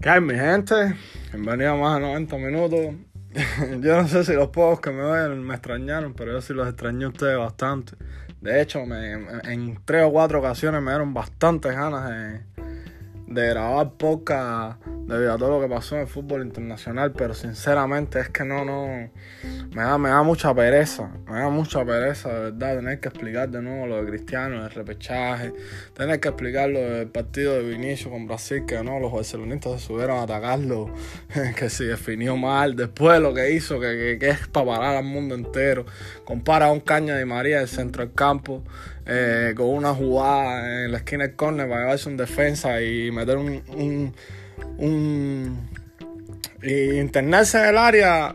¿Qué hay, mi gente? Bienvenido a más de 90 minutos. yo no sé si los pocos que me ven me extrañaron, pero yo sí los extrañé a ustedes bastante. De hecho, en tres o cuatro ocasiones me dieron bastantes ganas de, de grabar podcast debido a todo lo que pasó en el fútbol internacional, pero sinceramente es que no, no, me da, me da mucha pereza, me da mucha pereza, de verdad, tener que explicar de nuevo lo de Cristiano, el repechaje, tener que explicar lo del partido de Vinicio con Brasil, que no, los barcelonistas se subieron a atacarlo, que se definió mal, después lo que hizo, que, que, es para parar al mundo entero, compara a un caña de María del centro del campo, eh, con una jugada en la esquina del córner para llevarse un defensa y meter un un, y internarse en el área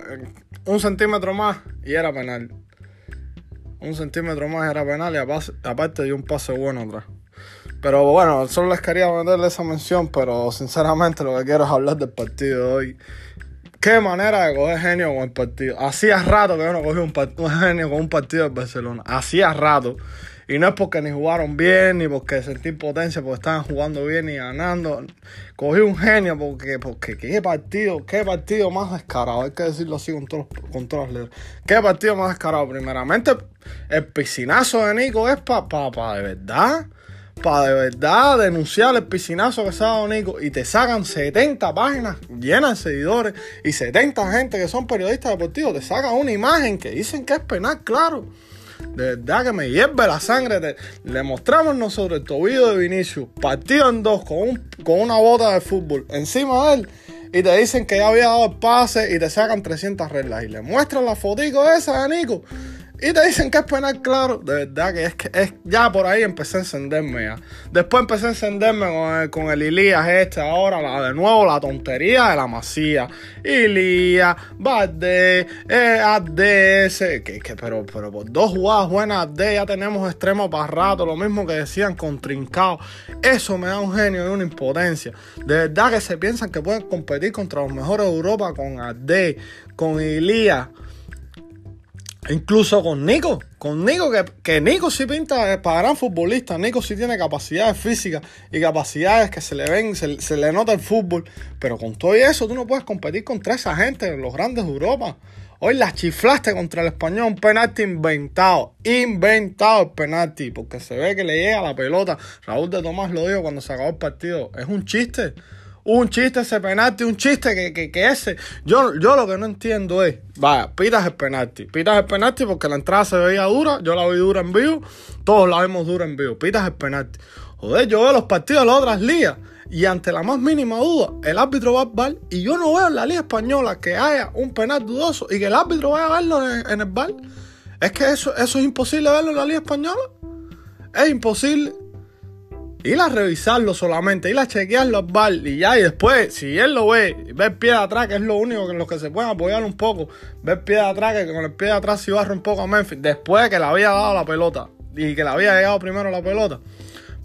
un centímetro más y era penal. Un centímetro más era penal y aparte dio un pase bueno atrás. Pero bueno, solo les quería meterle esa mención, pero sinceramente lo que quiero es hablar del partido de hoy. Qué manera de coger genio con el partido. Hacía rato que yo no cogí un, un genio con un partido de Barcelona. Hacía rato. Y no es porque ni jugaron bien, ni porque sentí impotencia, porque estaban jugando bien y ganando. Cogí un genio porque, porque qué partido, qué partido más descarado. Hay que decirlo así con todos, con todas las letras. Qué partido más descarado. Primeramente, el piscinazo de Nico es para pa, pa, de verdad. Para de verdad denunciar el piscinazo que se ha dado Nico y te sacan 70 páginas llenas de seguidores y 70 gente que son periodistas deportivos, te sacan una imagen que dicen que es penal, claro. De verdad que me hierve la sangre. le mostramos nosotros el tobillo de Vinicius partido en dos con, un, con una bota de fútbol encima de él. Y te dicen que ya había dado el pase y te sacan 300 reglas. Y le muestran la fotico esa de Nico. Y te dicen que es penal, claro. De verdad que es que es, ya por ahí empecé a encenderme. Después empecé a encenderme con el, con el Ilías este. Ahora la, de nuevo la tontería de la masía. Ilías, Bade, eh, ADS. Que, que, pero, pero por dos jugadas buenas de ya tenemos extremo para rato. Lo mismo que decían con Trincao. Eso me da un genio y una impotencia. De verdad que se piensan que pueden competir contra los mejores de Europa con AD, con Ilías. Incluso con Nico, con Nico, que, Nico sí pinta para gran futbolista, Nico sí tiene capacidades físicas y capacidades que se le ven, se, le nota el fútbol, pero con todo eso tú no puedes competir contra esa gente, los grandes de Europa. Hoy la chiflaste contra el español, un penalti inventado, inventado el penalti, porque se ve que le llega la pelota. Raúl de Tomás lo dijo cuando se acabó el partido, es un chiste un chiste ese penalti, un chiste que, que, ese. Yo, yo lo que no entiendo es, vaya, pitas el penalti. Pitas el penalti porque la entrada se veía dura, yo la vi dura en vivo, todos la vemos dura en vivo. Pitas el penalti. Joder, yo veo los partidos de las otras ligas y ante la más mínima duda, el árbitro va a bar y yo no veo en la liga española que haya un penal dudoso y que el árbitro vaya a verlo en, el bar. Es que eso, eso es imposible verlo en la liga española. Es imposible ir a revisarlo solamente, ir a chequearlo al bar y ya, y después, si él lo ve, ve el pie de atrás, que es lo único en lo que se puede apoyar un poco, ve el pie de atrás, que con el pie de atrás si barra un poco a Memphis, después que le había dado la pelota y que le había llegado primero la pelota.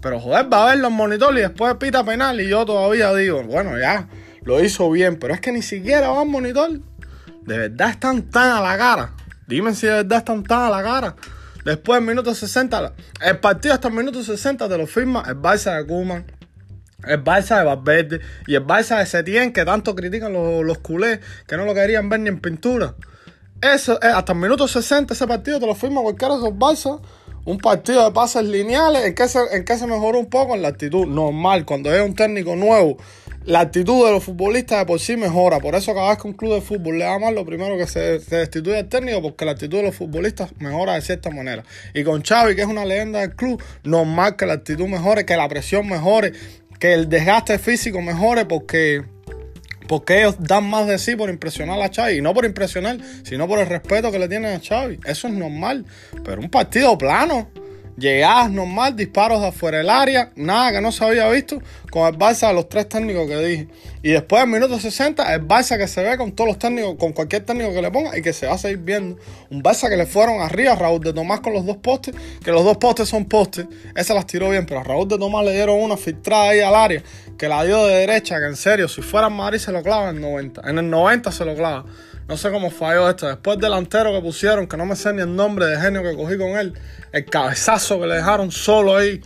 Pero joder, va a ver los monitores y después pita penal y yo todavía digo, bueno, ya, lo hizo bien, pero es que ni siquiera va al monitor. De verdad están tan a la cara. Dime si de verdad están tan a la cara. Después, en minuto 60, el partido hasta el minuto 60 te lo firma el Barça de Kuman, el Barça de Valverde y el Barça de Setien, que tanto critican los, los culés, que no lo querían ver ni en pintura. Eso, eh, hasta el minuto 60 ese partido te lo firma cualquiera de esos Barça. Un partido de pases lineales en que, se, en que se mejoró un poco en la actitud normal. Cuando es un técnico nuevo la actitud de los futbolistas de por sí mejora. Por eso cada vez que un club de fútbol le da mal, lo primero que se, destituye el técnico, porque la actitud de los futbolistas mejora de cierta manera. Y con Xavi, que es una leyenda del club, normal que la actitud mejore, que la presión mejore, que el desgaste físico mejore, porque porque ellos dan más de sí por impresionar a Xavi. Y no por impresionar, sino por el respeto que le tienen a Xavi. Eso es normal. Pero un partido plano. Llegadas normal, disparos de afuera del área, nada que no se había visto con el Barça de los tres técnicos que dije. Y después, en minuto 60, el Barça que se ve con todos los técnicos, con cualquier técnico que le ponga y que se va a seguir viendo. Un Barça que le fueron arriba a Raúl de Tomás con los dos postes, que los dos postes son postes. Esa las tiró bien, pero a Raúl de Tomás le dieron una filtrada ahí al área, que la dio de derecha, que en serio, si fuera Madrid se lo clava en el 90. En el 90 se lo clava. No sé cómo falló esto. Después delantero que pusieron, que no me sé ni el nombre de genio que cogí con él, el cabezazo que le dejaron solo ahí.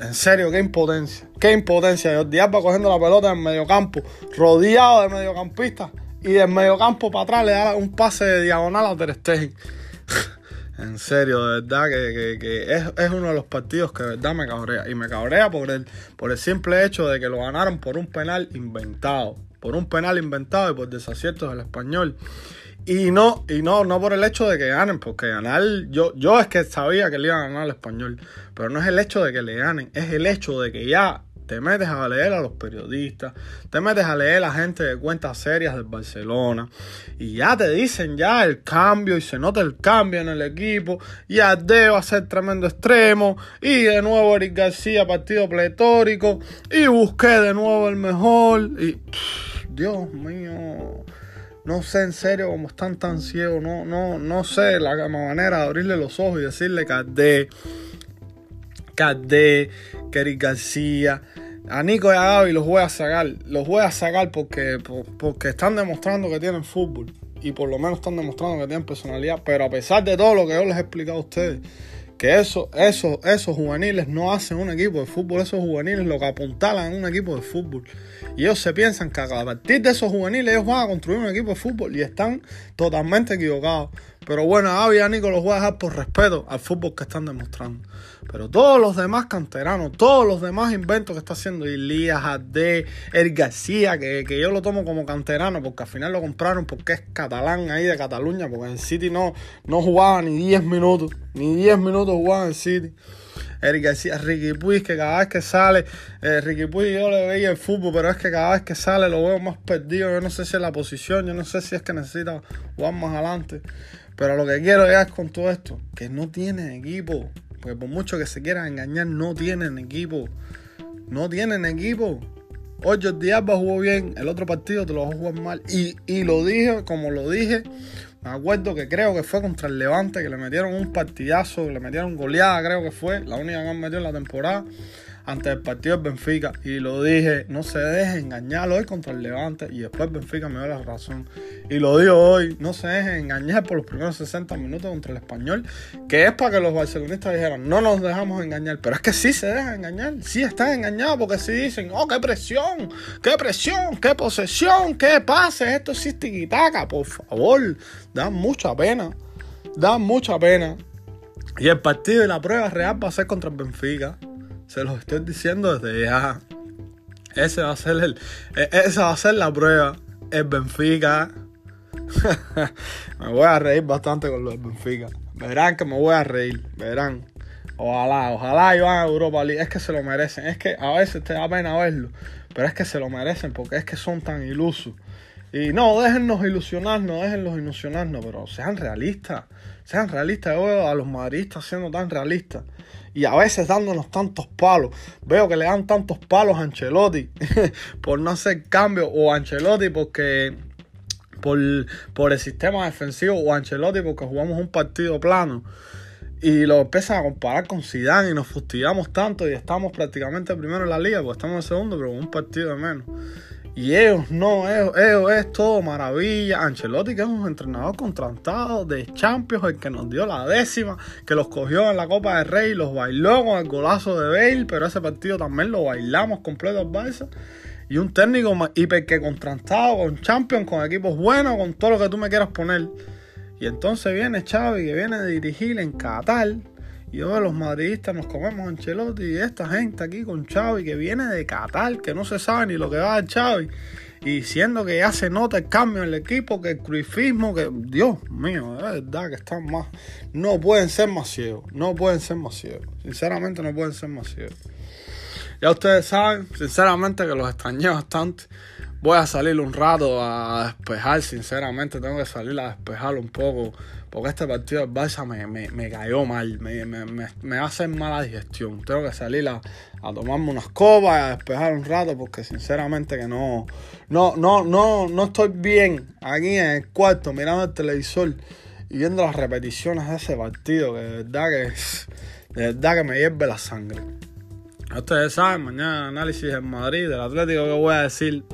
En serio, qué impotencia. qué impotencia. Jordi Alba cogiendo la pelota en el mediocampo, rodeado de mediocampistas. Y del mediocampo para atrás le da un pase de diagonal a Ter Stegen. En serio, de verdad que, es, uno de los partidos que de verdad me cabrea. Y me cabrea por el, por el simple hecho de que lo ganaron por un penal inventado. Por un penal inventado y por desaciertos del español. Y no, y no, no por el hecho de que ganen, porque ganar, yo, yo es que sabía que le iban a ganar al español. Pero no es el hecho de que le ganen, es el hecho de que ya te metes a leer a los periodistas, te metes a leer a la gente de cuentas serias del Barcelona y ya te dicen ya el cambio y se nota el cambio en el equipo y Ardeo va a ser tremendo extremo y de nuevo Eric García partido pletórico y busqué de nuevo el mejor y Dios mío no sé en serio cómo están tan ciegos no, no, no sé la manera de abrirle los ojos y decirle que Ardeo KD, Kerry García. A Nico y a Gaby los voy a sacar. Los voy a sacar porque, porque están demostrando que tienen fútbol. Y por lo menos están demostrando que tienen personalidad. Pero a pesar de todo lo que yo les he explicado a ustedes, que eso, eso, esos juveniles no hacen un equipo de fútbol, esos juveniles lo que apuntalan en un equipo de fútbol. Y ellos se piensan que a partir de esos juveniles ellos van a construir un equipo de fútbol y están totalmente equivocados. Pero bueno, a y Nico los voy a dejar por respeto al fútbol que están demostrando. Pero todos los demás canteranos, todos los demás inventos que está haciendo Elías, Ade, El García, que, yo lo tomo como canterano porque al final lo compraron porque es catalán ahí de Cataluña, porque en City no, no jugaba ni 10 minutos, ni 10 minutos jugaba en City. Eric García, Ricky Puig, que cada vez que sale, eh, Ricky Puig yo le veía el fútbol, pero es que cada vez que sale lo veo más perdido. Yo no sé si es la posición, yo no sé si es que necesita jugar más adelante. Pero lo que quiero es con todo esto, que no tiene equipo. Porque por mucho que se quieran engañar, no tienen equipo. No tienen equipo. Hoy Jordi Alba jugó bien, el otro partido te lo vas a jugar mal. Y, y lo dije, como lo dije, me acuerdo que creo que fue contra el Levante, que le metieron un partidazo, le metieron goleada, creo que fue, la única que han metido en la temporada ante el partido del Benfica y lo dije, no se deje engañar hoy contra el Levante y después Benfica me dio la razón. Y lo digo hoy, no se deje engañar por los primeros 60 minutos contra el español, que es para que los barcelonistas dijeran, no nos dejamos engañar, pero es que sí se dejan engañar, sí están engañados porque sí dicen, oh, qué presión, qué presión, qué posesión, qué pase, esto sí es tiquitaca, por favor, da mucha pena, da mucha pena. Y el partido y la prueba real va a ser contra el Benfica. Se los estoy diciendo desde ya. Ese va a ser el, e, esa va a ser la prueba. El Benfica. me voy a reír bastante con los Benfica. Verán que me voy a reír. Verán. Ojalá, ojalá yo a Europa League. Es que se lo merecen. Es que a veces te da pena verlo. Pero es que se lo merecen porque es que son tan ilusos. Y no, déjennos ilusionarnos, déjenlos ilusionarnos, pero sean realistas. Sean realistas. Yo veo a los madridistas siendo tan realistas y a veces dándonos tantos palos. Veo que le dan tantos palos a Ancelotti por no hacer cambio o Ancelotti porque por, por el sistema defensivo o Ancelotti porque jugamos un partido plano. Y lo empiezan a comparar con Zidane y nos fustigamos tanto y estamos prácticamente primero en la liga, porque estamos en segundo, pero con un partido de menos. Y ellos no, ellos, es todo maravilla. Ancelotti, que es un entrenador contratado de Champions, el que nos dio la décima, que los cogió en la Copa del Rey, los bailó con el golazo de Bale, pero ese partido también lo bailamos completo al Barça. Y un técnico hiper que contratado con Champions, con equipos buenos, con todo lo que tú me quieras poner. Y entonces viene Xavi, que viene de dirigir en Qatar y hoy los madridistas nos comemos Ancelotti y esta gente aquí con Xavi que viene de Qatar, que no se sabe ni lo que va a Xavi. Y siendo que ya se nota el cambio en el equipo, que el cruifismo, que Dios mío, es verdad que están más... No pueden ser más ciegos, no pueden ser más ciegos. Sinceramente no pueden ser más ciegos. Ya ustedes saben, sinceramente que los extrañé bastante. Voy a salir un rato a despejar, sinceramente tengo que salir a despejar un poco porque este partido del Barça me, cayó mal, me, me, hace mala digestión. Tengo que salir a, tomarme unas copas, a despejar un rato, porque sinceramente que no, no, no, no, no estoy bien aquí en el cuarto mirando el televisor y viendo las repeticiones de ese partido, que verdad que, de verdad que me hierve la sangre. Ustedes saben, mañana análisis en Madrid del Atlético que voy a decir.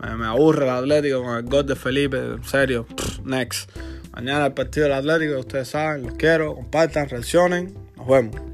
Me, aburre el Atlético con el gol de Felipe, en serio. next. Mañana el partido del Atlético, ustedes saben, los quiero, compartan, reaccionen. Nos vemos.